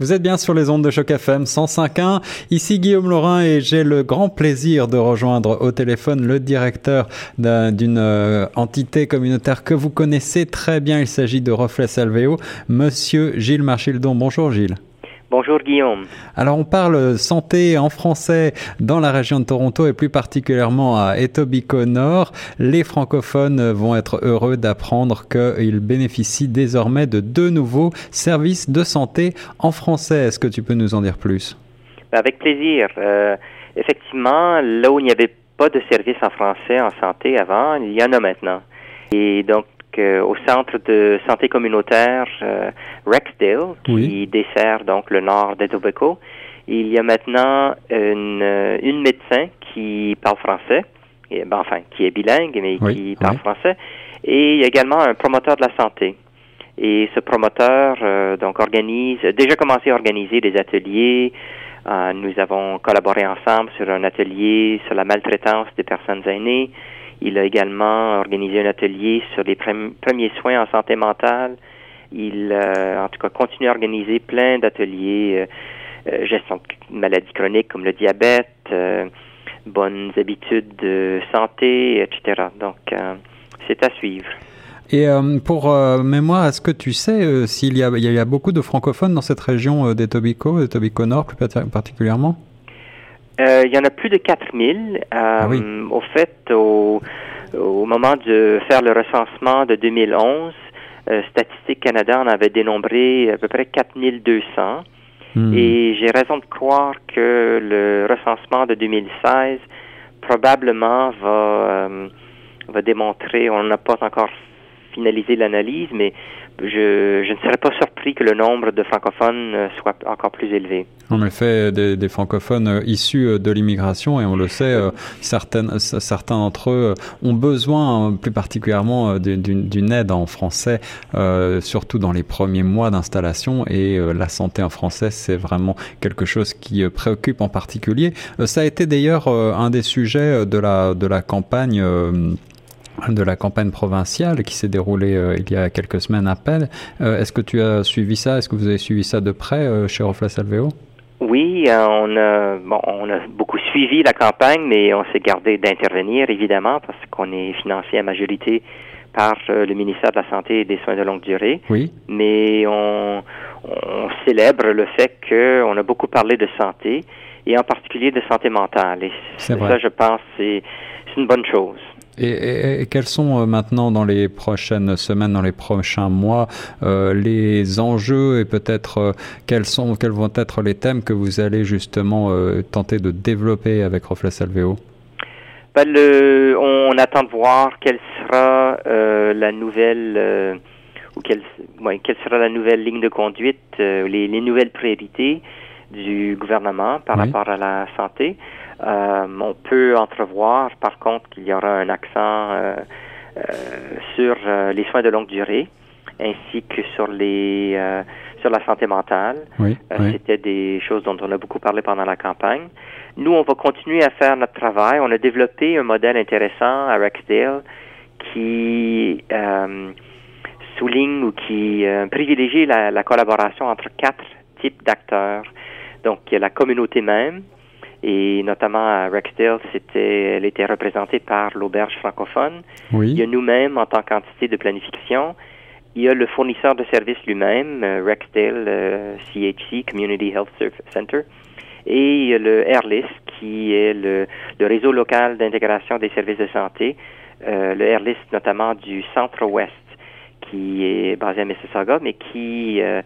Vous êtes bien sur les ondes de Choc FM 105.1. Ici Guillaume Laurin et j'ai le grand plaisir de rejoindre au téléphone le directeur d'une euh, entité communautaire que vous connaissez très bien. Il s'agit de Reflet Salveo, monsieur Gilles Marchildon. Bonjour Gilles. Bonjour Guillaume. Alors on parle santé en français dans la région de Toronto et plus particulièrement à Etobicoke Nord. Les francophones vont être heureux d'apprendre qu'ils bénéficient désormais de deux nouveaux services de santé en français. Est-ce que tu peux nous en dire plus? Ben, Avec plaisir. Euh, effectivement, là où il n'y avait pas de service en français en santé avant, il y en a maintenant. Et donc, au centre de santé communautaire euh, Rexdale, qui dessert donc le nord d'Etobicoke, il y a maintenant une, euh, une médecin qui parle français, et, ben, enfin, qui est bilingue, mais qui parle français, et il y a également un promoteur de la santé. Et ce promoteur, euh, donc, organise, a déjà commencé à organiser des ateliers. nous avons collaboré ensemble sur un atelier sur la maltraitance des personnes aînées. Il a également organisé un atelier sur les premiers soins en santé mentale. Il, euh, en tout cas, continue à organiser plein d'ateliers, euh, euh, gestion de maladies chroniques comme le diabète, bonnes habitudes de santé, etc. Donc, c'est à suivre. Et pour mémoire, est-ce que tu sais s'il y, y, a beaucoup de francophones dans cette région d'Etobicoke, d'Etobicoke Nord plus particulièrement? Euh, il y en a plus de 4000. Euh, ah Au fait, au, au, moment de faire le recensement de 2011, euh, Statistique Canada en avait dénombré à peu près 4200. Hmm. Et j'ai raison de croire que le recensement de 2016 probablement va, euh, va démontrer, on n'a pas encore finalisé l'analyse, mais je, ne serais pas surpris que le nombre de francophones euh, soit encore plus élevé. En effet, des, des francophones euh, issus euh, de l'immigration, et on le sait, certaines, certains d'entre eux ont besoin plus particulièrement d'une aide en français, surtout dans les premiers mois d'installation, et la santé en français, c'est vraiment quelque chose qui préoccupe en particulier. ça a été d'ailleurs un des sujets de la, de la campagne de la campagne provinciale qui s'est déroulée euh, il y a quelques semaines à peine. Euh, est-ce que tu as suivi ça? Est-ce que vous avez suivi ça de près euh, chez Oui, on a, bon, on a beaucoup suivi la campagne, mais on s'est gardé d'intervenir, évidemment, parce qu'on est financé à majorité par le ministère de la Santé et des Soins de longue durée. Oui. Mais on, on célèbre le fait qu'on a beaucoup parlé de santé, et en particulier de santé mentale. Et ça, je pense, c'est une bonne chose. Et, quels sont euh, maintenant dans les prochaines semaines, dans les prochains mois, euh, les enjeux et peut-être euh, quels sont, quels vont être les thèmes que vous allez justement tenter de développer avec Reflet Salveo ben, le, on, attend de voir quelle sera la nouvelle ou quelle, quelle sera la nouvelle ligne de conduite, les, les, nouvelles priorités du gouvernement par rapport à la santé. Euh, on peut entrevoir, par contre, qu'il y aura un accent euh, euh, sur les soins de longue durée ainsi que sur les sur la santé mentale. C'était des choses dont on a beaucoup parlé pendant la campagne. Nous, on va continuer à faire notre travail. On a développé un modèle intéressant à Rexdale qui souligne ou qui privilégie la, la, collaboration entre quatre types d'acteurs. Donc, il y a la communauté même, et notamment à Rexdale, c'était, elle était représentée par l'auberge francophone. Oui. Il y a nous-mêmes en tant qu'entité de planification. Il y a le fournisseur de services lui-même, euh, Rexdale CHC, euh, Community Health Center. Et il y a le AirList, qui est le, le réseau local d'intégration des services de santé, euh, le AirList notamment du centre-ouest, qui est basé à Mississauga, mais qui euh,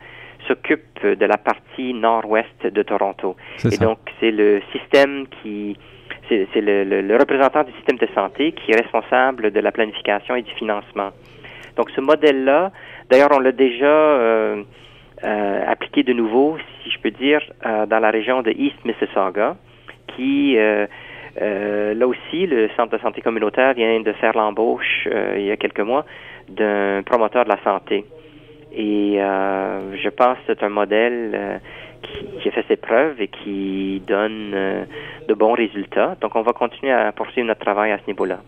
s'occupe de la partie nord-ouest de Toronto. Et donc, c'est le système qui, c'est le, le, représentant du système de santé qui est responsable de la planification et du financement. Donc, ce modèle-là, d'ailleurs, on l'a déjà euh, euh, appliqué de nouveau, si je peux dire, euh, dans la région de East Mississauga, qui là aussi, le centre de santé communautaire vient de faire l'embauche il y a quelques mois d'un promoteur de la santé. Et euh, je pense que c'est un modèle euh, qui, a fait ses preuves et qui donne euh, de bons résultats. Donc, on va continuer à poursuivre notre travail à ce niveau-là.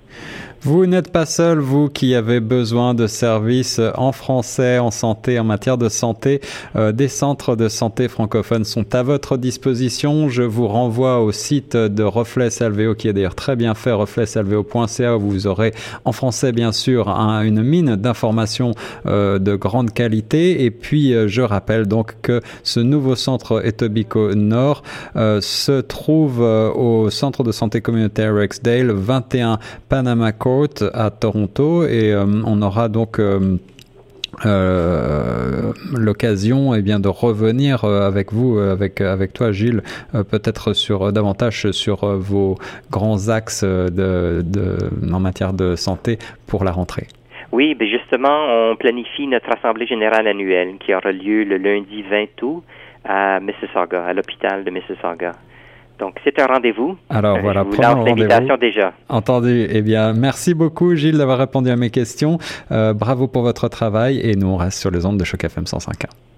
Vous n'êtes pas seul, vous qui avez besoin de services en français, en santé, en matière de santé. Euh, des centres de santé francophones sont à votre disposition. Je vous renvoie au site de Reflet Salvéo, qui est d'ailleurs très bien fait, refletsalveo.ca, où vous aurez en français, bien sûr, une mine d'informations euh, de grande qualité. Et puis, euh, je rappelle donc que ce nouveau centre Etobicoke Nord se trouve au centre de santé communautaire Rexdale, 21 Panama Court à Toronto et euh, on aura donc euh, euh, l'occasion eh bien de revenir avec vous avec toi Gilles peut-être sur davantage sur vos grands axes en matière de santé pour la rentrée. Oui, ben justement, on planifie notre assemblée générale annuelle qui aura lieu le lundi 20 août à Mississauga, à l'hôpital de Mississauga. Donc, c'est un rendez-vous. Alors euh, voilà, prenons l'invitation déjà. Entendu. Eh bien, merci beaucoup, Gilles, d'avoir répondu à mes questions. Euh, bravo pour votre travail et nous, on reste sur les ondes de Choc FM 105.1.